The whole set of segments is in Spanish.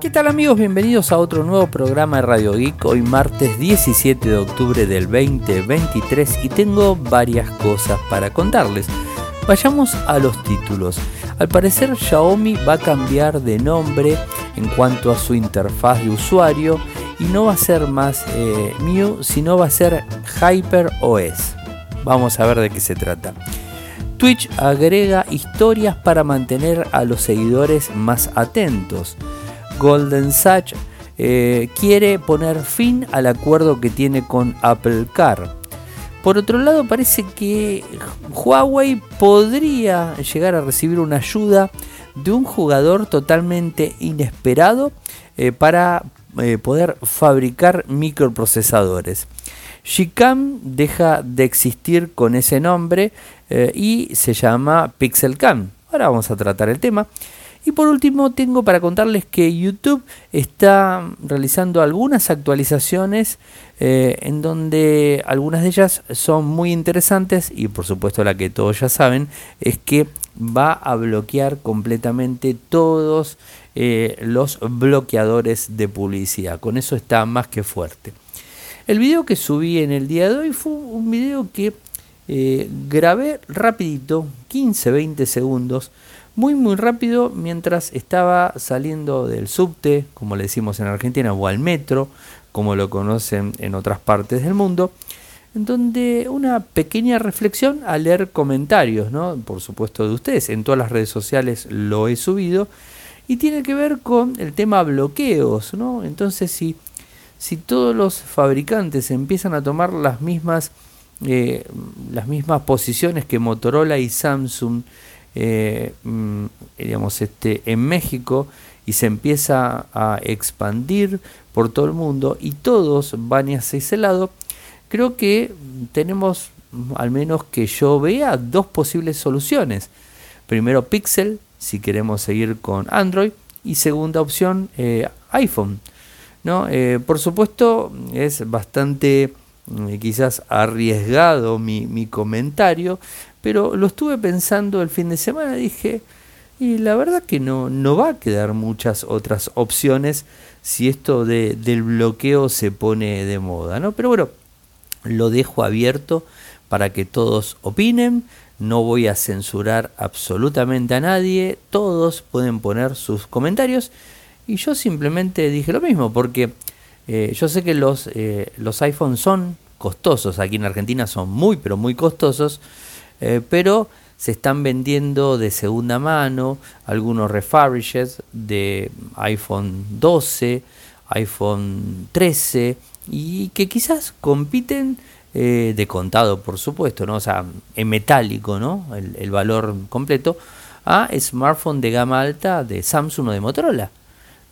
¿Qué tal amigos? Bienvenidos a otro nuevo programa de Radio Geek, hoy martes 17 de octubre del 2023 y tengo varias cosas para contarles. Vayamos a los títulos. Al parecer Xiaomi va a cambiar de nombre en cuanto a su interfaz de usuario y no va a ser más eh, sino va a ser Hyper OS. Vamos a ver de qué se trata. Twitch agrega historias para mantener a los seguidores más atentos. Golden Sachs eh, quiere poner fin al acuerdo que tiene con Apple Car. Por otro lado, parece que Huawei podría llegar a recibir una ayuda de un jugador totalmente inesperado eh, para eh, poder fabricar microprocesadores. Gcam deja de existir con ese nombre y se llama PixelCam. Ahora vamos a tratar el tema. Y por último tengo para contarles que YouTube está realizando algunas actualizaciones eh, en donde algunas de ellas son muy interesantes y por supuesto la que todos ya saben es que va a bloquear completamente todos eh, los bloqueadores de publicidad. Con eso está más que fuerte. El video que subí en el día de hoy fue un video que eh, grabé rapidito, 15-20 segundos, muy muy rápido mientras estaba saliendo del subte, como le decimos en Argentina, o al metro, como lo conocen en otras partes del mundo, en donde una pequeña reflexión al leer comentarios, ¿no? por supuesto de ustedes, en todas las redes sociales lo he subido, y tiene que ver con el tema bloqueos, ¿no? Entonces si, si todos los fabricantes empiezan a tomar las mismas, eh, las mismas posiciones que Motorola y Samsung, eh, mm, digamos, este, en México y se empieza a expandir por todo el mundo y todos van hacia ese lado, creo que tenemos, al menos que yo vea, dos posibles soluciones. Primero Pixel, si queremos seguir con Android, y segunda opción eh, iPhone. ¿no? Eh, por supuesto, es bastante mm, quizás arriesgado mi, mi comentario, pero lo estuve pensando el fin de semana, dije, y la verdad que no, no va a quedar muchas otras opciones si esto de, del bloqueo se pone de moda, ¿no? Pero bueno, lo dejo abierto para que todos opinen, no voy a censurar absolutamente a nadie, todos pueden poner sus comentarios. Y yo simplemente dije lo mismo, porque eh, yo sé que los, eh, los iPhones son costosos, aquí en Argentina son muy, pero muy costosos, eh, pero se están vendiendo de segunda mano algunos refurbished de iPhone 12, iPhone 13 y que quizás compiten eh, de contado, por supuesto, ¿no? O sea, en metálico, ¿no? El, valor completo a smartphone de gama alta de Samsung o de Motorola.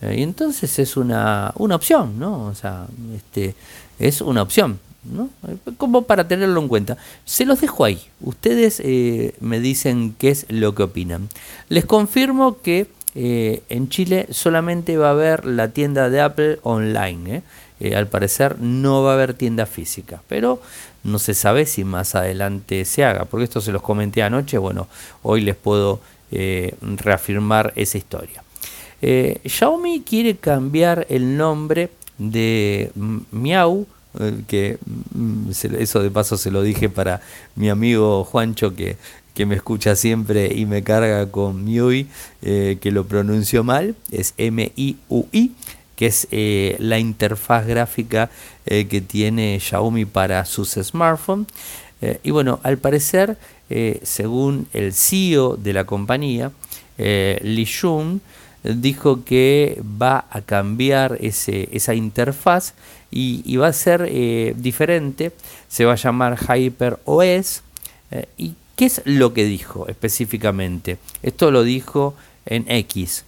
Eh, y entonces es una, una opción, ¿no? O sea, este, es una opción. ¿No? Como para tenerlo en cuenta. Se los dejo ahí. Ustedes eh, me dicen qué es lo que opinan. Les confirmo que eh, en Chile solamente va a haber la tienda de Apple online. ¿eh? al parecer no va a haber tienda física. Pero no se sabe si más adelante se haga. Porque esto se los comenté anoche. Bueno, hoy les puedo reafirmar esa historia. Xiaomi quiere cambiar el nombre de Miau que mm, eso de paso se lo dije para mi amigo Juancho que, que me escucha siempre y me carga con MIUI, eh, que lo pronunció mal, es M-I-U-I, que es eh, la interfaz gráfica que tiene Xiaomi para sus smartphones. y bueno, al parecer, según el CEO de la compañía, Li Shun, dijo que va a cambiar ese, esa interfaz y, va a ser eh, diferente, se va a llamar Hyper OS. Eh, ¿Y qué es lo que dijo específicamente? Esto lo dijo en X.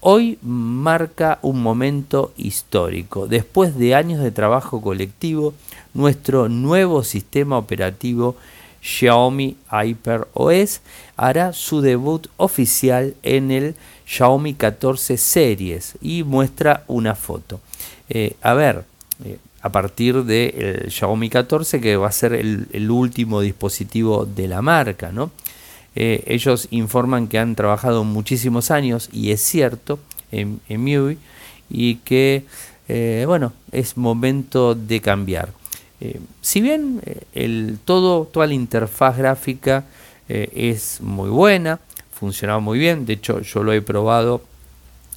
Hoy marca un momento histórico. Después de años de trabajo colectivo, nuestro nuevo sistema operativo Xiaomi Hyper OS hará su debut oficial en el Xiaomi 14 Series y muestra una foto. Eh, a ver, eh, a partir del Xiaomi 14 que va a ser el, último dispositivo de la marca, ¿no? Eh, ellos informan que han trabajado muchísimos años y es cierto en, en MIUI y que, bueno, es momento de cambiar. Si bien el, todo, toda la interfaz gráfica es muy buena, funcionaba muy bien, de hecho yo lo he probado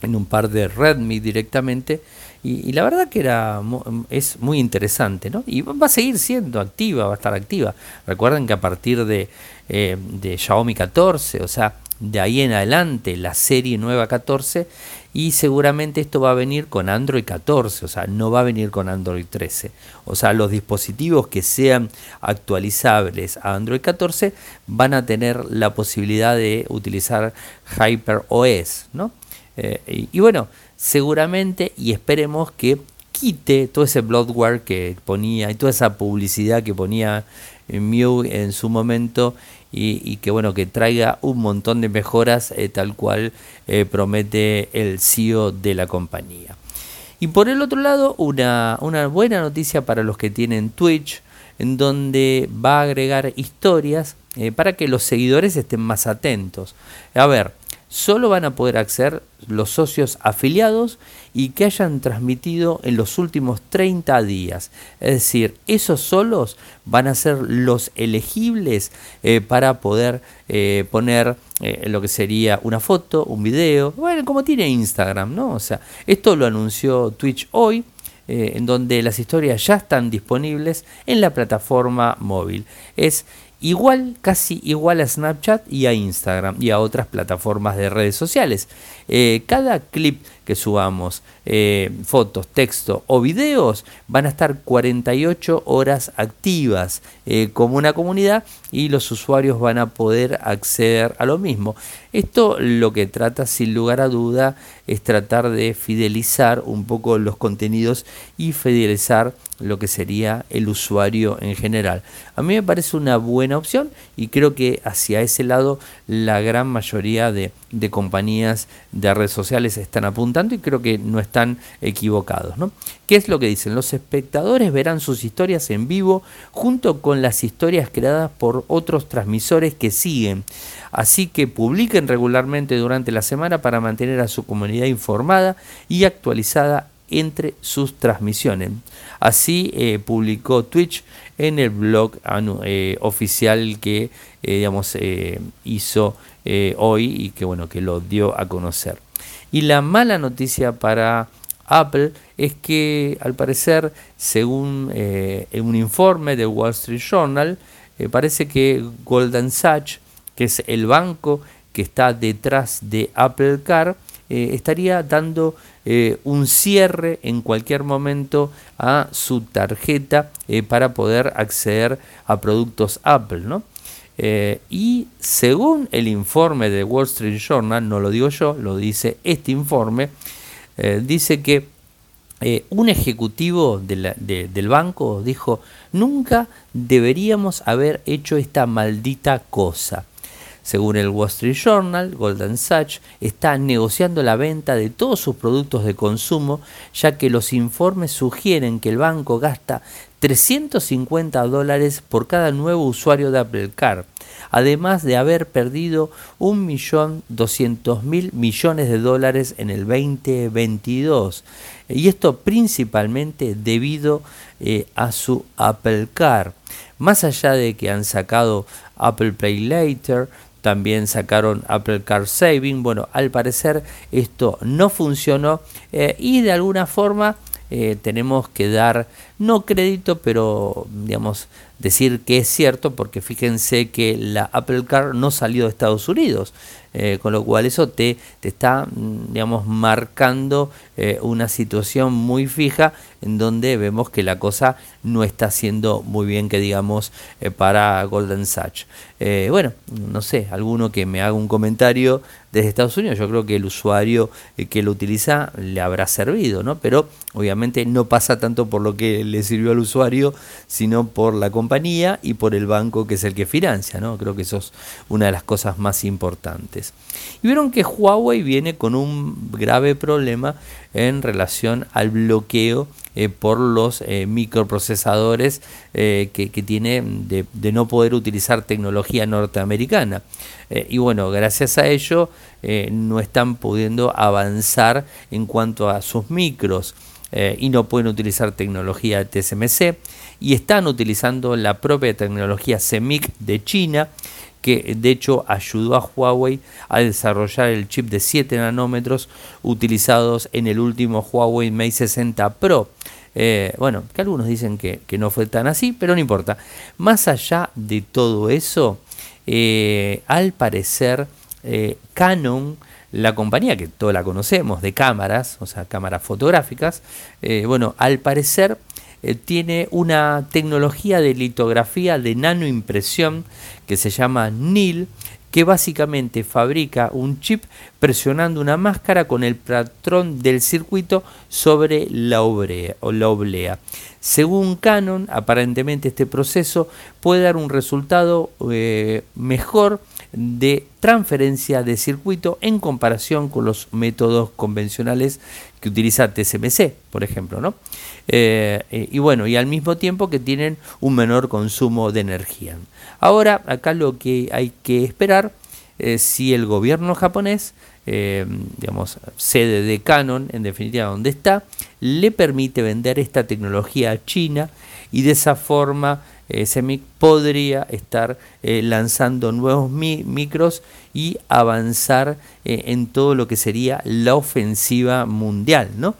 en un par de Redmi directamente y, la verdad que era es muy interesante, ¿no? Y va a seguir siendo activa, va a estar activa. Recuerden que a partir de, eh, de Xiaomi 14, o sea, de ahí en adelante la serie nueva 14 y seguramente esto va a venir con Android 14, o sea, no va a venir con Android 13. O sea, los dispositivos que sean actualizables a Android 14 van a tener la posibilidad de utilizar HyperOS, ¿no? Eh, y, bueno, seguramente y esperemos que quite todo ese bloodware que ponía y toda esa publicidad que ponía Mew en su momento y, que bueno que traiga un montón de mejoras eh, tal cual eh, promete el CEO de la compañía. Y por el otro lado, una, una buena noticia para los que tienen Twitch, en donde va a agregar historias para que los seguidores estén más atentos. A ver, solo van a poder acceder los socios afiliados y que hayan transmitido en los últimos 30 días. Es decir, esos solos van a ser los elegibles eh, para poder eh, poner eh, lo que sería una foto, un video, bueno, como tiene Instagram, ¿no? O sea, esto lo anunció Twitch hoy. en donde las historias ya están disponibles en la plataforma móvil. Es igual, casi igual a Snapchat y a Instagram y a otras plataformas de redes sociales. Eh, cada clip que subamos, eh, fotos, texto o videos, van a estar 48 horas activas eh, como una comunidad y los usuarios van a poder acceder a lo mismo. Esto lo que trata sin lugar a duda es tratar de fidelizar un poco los contenidos y fidelizar lo que sería el usuario en general. A mí me parece una buena opción y creo que hacia ese lado la gran mayoría de, compañías de redes sociales están apuntando y creo que no están equivocados. ¿no? ¿Qué es lo que dicen? Los espectadores verán sus historias en vivo junto con las historias creadas por otros transmisores que siguen. Así que publiquen regularmente durante la semana para mantener a su comunidad informada y actualizada entre sus transmisiones. Así eh, publicó Twitch en el blog eh, oficial que eh, digamos, hizo hoy y que bueno que lo dio a conocer. Y la mala noticia para Apple es que al parecer, según un informe de Wall Street Journal, parece que Golden Sachs, que es el banco que está detrás de Apple Car, estaría dando eh, un cierre en cualquier momento a su tarjeta eh, para poder acceder a productos Apple, ¿no? Eh, y según el informe de Wall Street Journal, no lo digo yo, lo dice este informe, dice que un ejecutivo del banco dijo, nunca deberíamos haber hecho esta maldita cosa. Según el Wall Street Journal, Golden Sachs está negociando la venta de todos sus productos de consumo, ya que los informes sugieren que el banco gasta 350 dólares por cada nuevo usuario de Apple Car, además de haber perdido 1.200.000 millones de dólares en el 2022. Y esto principalmente debido eh, a su Apple Car. Más allá de que han sacado Apple Pay Later, también sacaron Apple Car Saving. Bueno, al parecer esto no funcionó eh, y de alguna forma eh, tenemos que dar, no crédito, pero digamos, decir que es cierto, porque fíjense que la Apple Car no salió de Estados Unidos. Eh, con lo cual eso te, te está, mm, digamos, marcando eh, una situación muy fija en donde vemos que la cosa no está siendo muy bien, que digamos, eh, para Golden Sachs. bueno, no sé, alguno que me haga un comentario desde Estados Unidos, yo creo que el usuario que lo utiliza le habrá servido, ¿no? Pero obviamente no pasa tanto por lo que le sirvió al usuario, sino por la compañía y por el banco que es el que financia, ¿no? Creo que eso es una de las cosas más importantes. Y vieron que Huawei viene con un grave problema en relación al bloqueo eh, por los eh, microprocesadores eh, que, tiene de, no poder utilizar tecnología norteamericana. y bueno, gracias a ello no están pudiendo avanzar en cuanto a sus micros. y no pueden utilizar tecnología TSMC y están utilizando la propia tecnología CMIC de China que de hecho ayudó a Huawei a desarrollar el chip de 7 nanómetros utilizados en el último Huawei Mate 60 Pro. Eh, bueno, que algunos dicen que, no fue tan así, pero no importa. Más allá de todo eso, eh, al parecer eh, Canon, la compañía que todos la conocemos de cámaras, o sea, cámaras fotográficas, bueno, al parecer tiene una tecnología de litografía de nanoimpresión que se llama NIL, que básicamente fabrica un chip presionando una máscara con el patrón del circuito sobre la, oblea, o la oblea. Según Canon, aparentemente este proceso puede dar un resultado eh, mejor de transferencia de circuito en comparación con los métodos convencionales que utiliza TSMC, por ejemplo, ¿no? Eh, eh, y bueno, y al mismo tiempo que tienen un menor consumo de energía. Ahora, acá lo que hay que esperar es si el gobierno japonés, eh, digamos, sede de Canon, en definitiva donde está, le permite vender esta tecnología a China y de esa forma eh, SEMIC podría estar eh, lanzando nuevos micros y avanzar en todo lo que sería la ofensiva mundial, ¿no?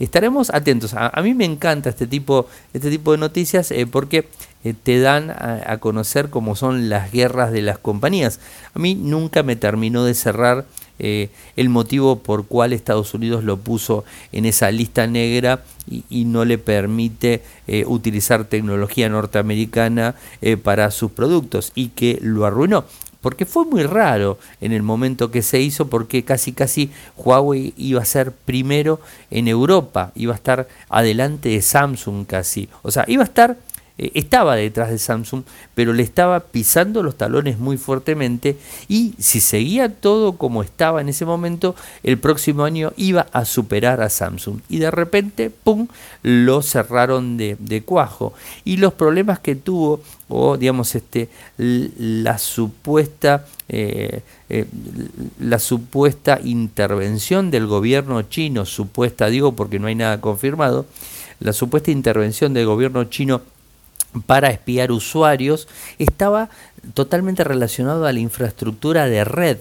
estaremos atentos. A, mí me encanta este tipo, este tipo de noticias eh, porque eh, te dan a, conocer cómo son las guerras de las compañías. A mí nunca me terminó de cerrar eh, el motivo por cual Estados Unidos lo puso en esa lista negra y, no le permite utilizar tecnología norteamericana para sus productos y que lo arruinó. Porque fue muy raro en el momento que se hizo, porque casi casi Huawei iba a ser primero en Europa, iba a estar adelante de Samsung casi, o sea, iba a estar eh, estaba detrás de Samsung, pero le estaba pisando los talones muy fuertemente y si seguía todo como estaba en ese momento, el próximo año iba a superar a Samsung. Y de repente, ¡pum!, lo cerraron de, cuajo. Y los problemas que tuvo, o digamos, este, la supuesta... Eh, eh, la supuesta intervención del gobierno chino, supuesta digo porque no hay nada confirmado, la supuesta intervención del gobierno chino para espiar usuarios estaba totalmente relacionado a la infraestructura de red,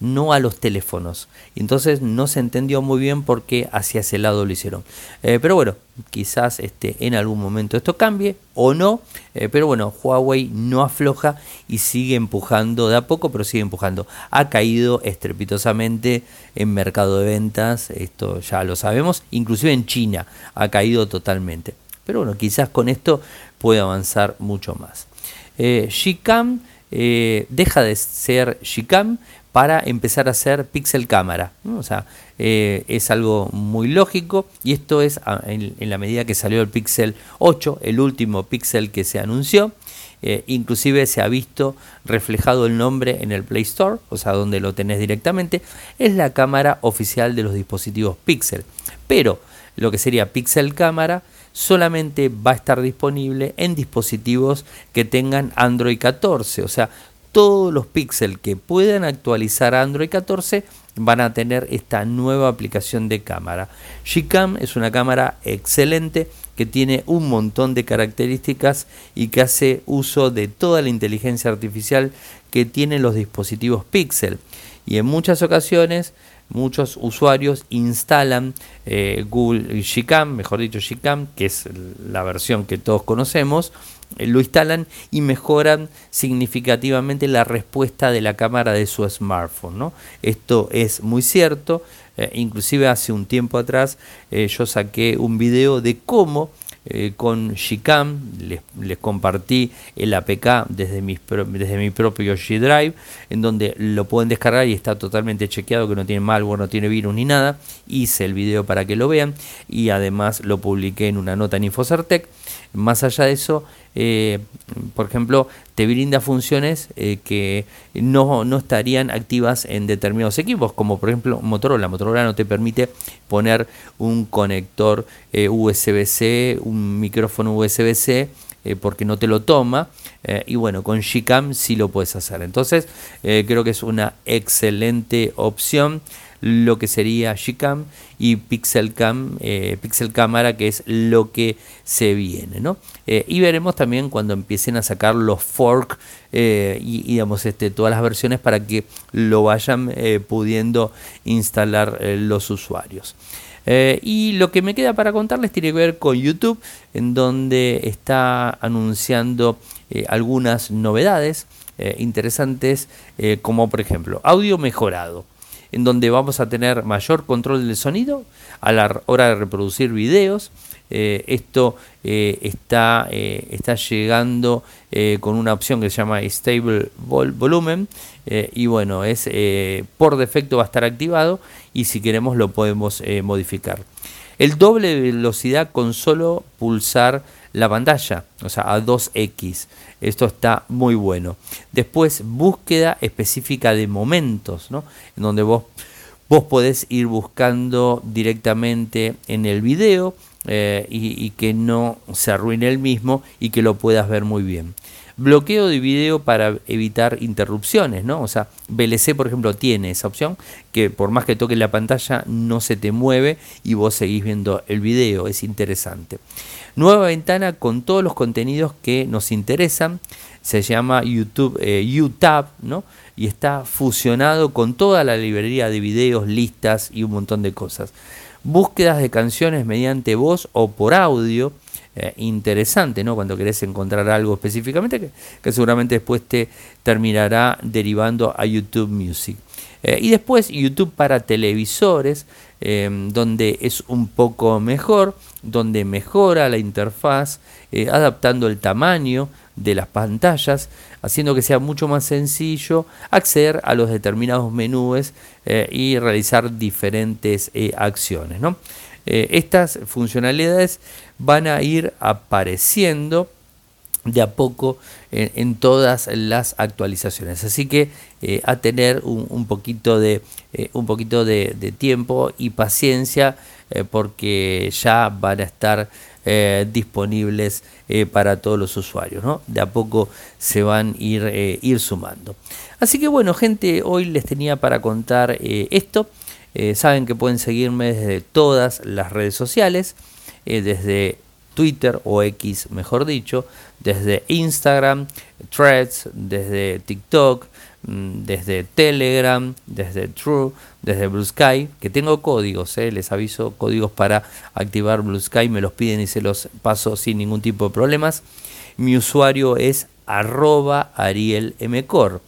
no a los teléfonos. Entonces no se entendió muy bien por qué hacia ese lado lo hicieron. Eh, pero bueno, quizás este, en algún momento esto cambie o no. Eh, pero bueno, Huawei no afloja y sigue empujando de a poco, pero sigue empujando. Ha caído estrepitosamente en mercado de ventas, esto ya lo sabemos. Inclusive en China ha caído totalmente. Pero bueno, quizás con esto puede avanzar mucho más. Eh, eh, deja de ser Gcam para empezar a ser pixel cámara. O sea, eh, es algo muy lógico y esto es en, la medida que salió el Pixel 8, el último Pixel que se anunció. inclusive se ha visto reflejado el nombre en el Play Store, o sea, donde lo tenés directamente. Es la cámara oficial de los dispositivos Pixel. Pero lo que sería Pixel cámara solamente va a estar disponible en dispositivos que tengan Android 14. O sea, todos los píxeles que puedan actualizar Android 14 van a tener esta nueva aplicación de cámara. Gcam es una cámara excelente que tiene un montón de características y que hace uso de toda la inteligencia artificial que tienen los dispositivos Pixel. Y en muchas ocasiones muchos usuarios instalan eh, Google Gcam, mejor dicho Gcam, que es la versión que todos conocemos, eh, lo instalan y mejoran significativamente la respuesta de la cámara de su smartphone. ¿no? Esto es muy cierto, eh, inclusive hace un tiempo atrás yo saqué un video de cómo eh, con Gcam, les, les, compartí el APK desde, mi propio G Drive, en donde lo pueden descargar y está totalmente chequeado que no tiene malware, no tiene virus ni nada. Hice el video para que lo vean y además lo publiqué en una nota en Infocertec. Más allá de eso, eh, por ejemplo, te brinda funciones eh, que no, no, estarían activas en determinados equipos, como por ejemplo Motorola. Motorola no te permite poner un conector eh, USB-C, un micrófono USB-C, porque no te lo toma. y bueno, con Gcam sí lo puedes hacer. Entonces, creo que es una excelente opción lo que sería Gcam y Pixelcam, eh, Pixel Cámara, que es lo que se viene. ¿no? Eh, y veremos también cuando empiecen a sacar los fork eh, y, digamos, este, todas las versiones para que lo vayan pudiendo instalar los usuarios. y lo que me queda para contarles tiene que ver con YouTube, en donde está anunciando algunas novedades interesantes, como por ejemplo audio mejorado en donde vamos a tener mayor control del sonido a la hora de reproducir videos. Eh, esto eh, está, eh, está llegando con una opción que se llama Stable Volumen y bueno, es por defecto va a estar activado y si queremos lo podemos modificar. El doble velocidad con solo pulsar la pantalla, o sea, a 2x. Esto está muy bueno. Después, búsqueda específica de momentos, ¿no? En donde vos, vos podés ir buscando directamente en el video eh, y, que no se arruine el mismo y que lo puedas ver muy bien. Bloqueo de video para evitar interrupciones, ¿no? O sea, VLC, por ejemplo, tiene esa opción que por más que toque la pantalla no se te mueve y vos seguís viendo el video, es interesante. Nueva ventana con todos los contenidos que nos interesan. Se llama YouTube eh, ¿no? Y está fusionado con toda la librería de videos, listas y un montón de cosas. Búsquedas de canciones mediante voz o por audio. Eh, interesante, ¿no? Cuando querés encontrar algo específicamente, que, seguramente después te terminará derivando a YouTube Music. Eh, y después YouTube para televisores, em, donde es un poco mejor, donde mejora la interfaz, eh, adaptando el tamaño de las pantallas, haciendo que sea mucho más sencillo acceder a los determinados menús y realizar diferentes acciones. Estas funcionalidades van a ir apareciendo de a poco en, todas las actualizaciones. Así que eh, a tener un, poquito, de, eh, un poquito de, tiempo y paciencia eh, porque ya van a estar disponibles para todos los usuarios. ¿no? De a poco se van a ir, ir sumando. Así que bueno, gente, hoy les tenía para contar esto. Saben que pueden seguirme desde todas las redes sociales, desde Twitter o X, mejor dicho, desde Instagram, Threads, desde TikTok, mm, desde Telegram, desde True, desde Blue Sky, que tengo códigos, eh, les aviso, códigos para activar Blue Sky, me los piden y se los paso sin ningún tipo de problemas. Mi usuario es arroba arielmcor,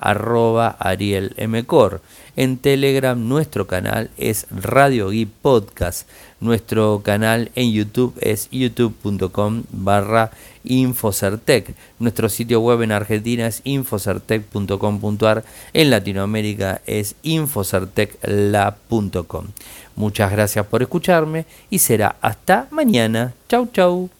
arroba arielmcor. En Telegram nuestro canal es Radio Geek Podcast. Nuestro canal en YouTube es youtube.com barra Infocertec. Nuestro sitio web en Argentina es infocertec.com.ar. En Latinoamérica es infocertecla.com. Muchas gracias por escucharme y será hasta mañana. Chau chau.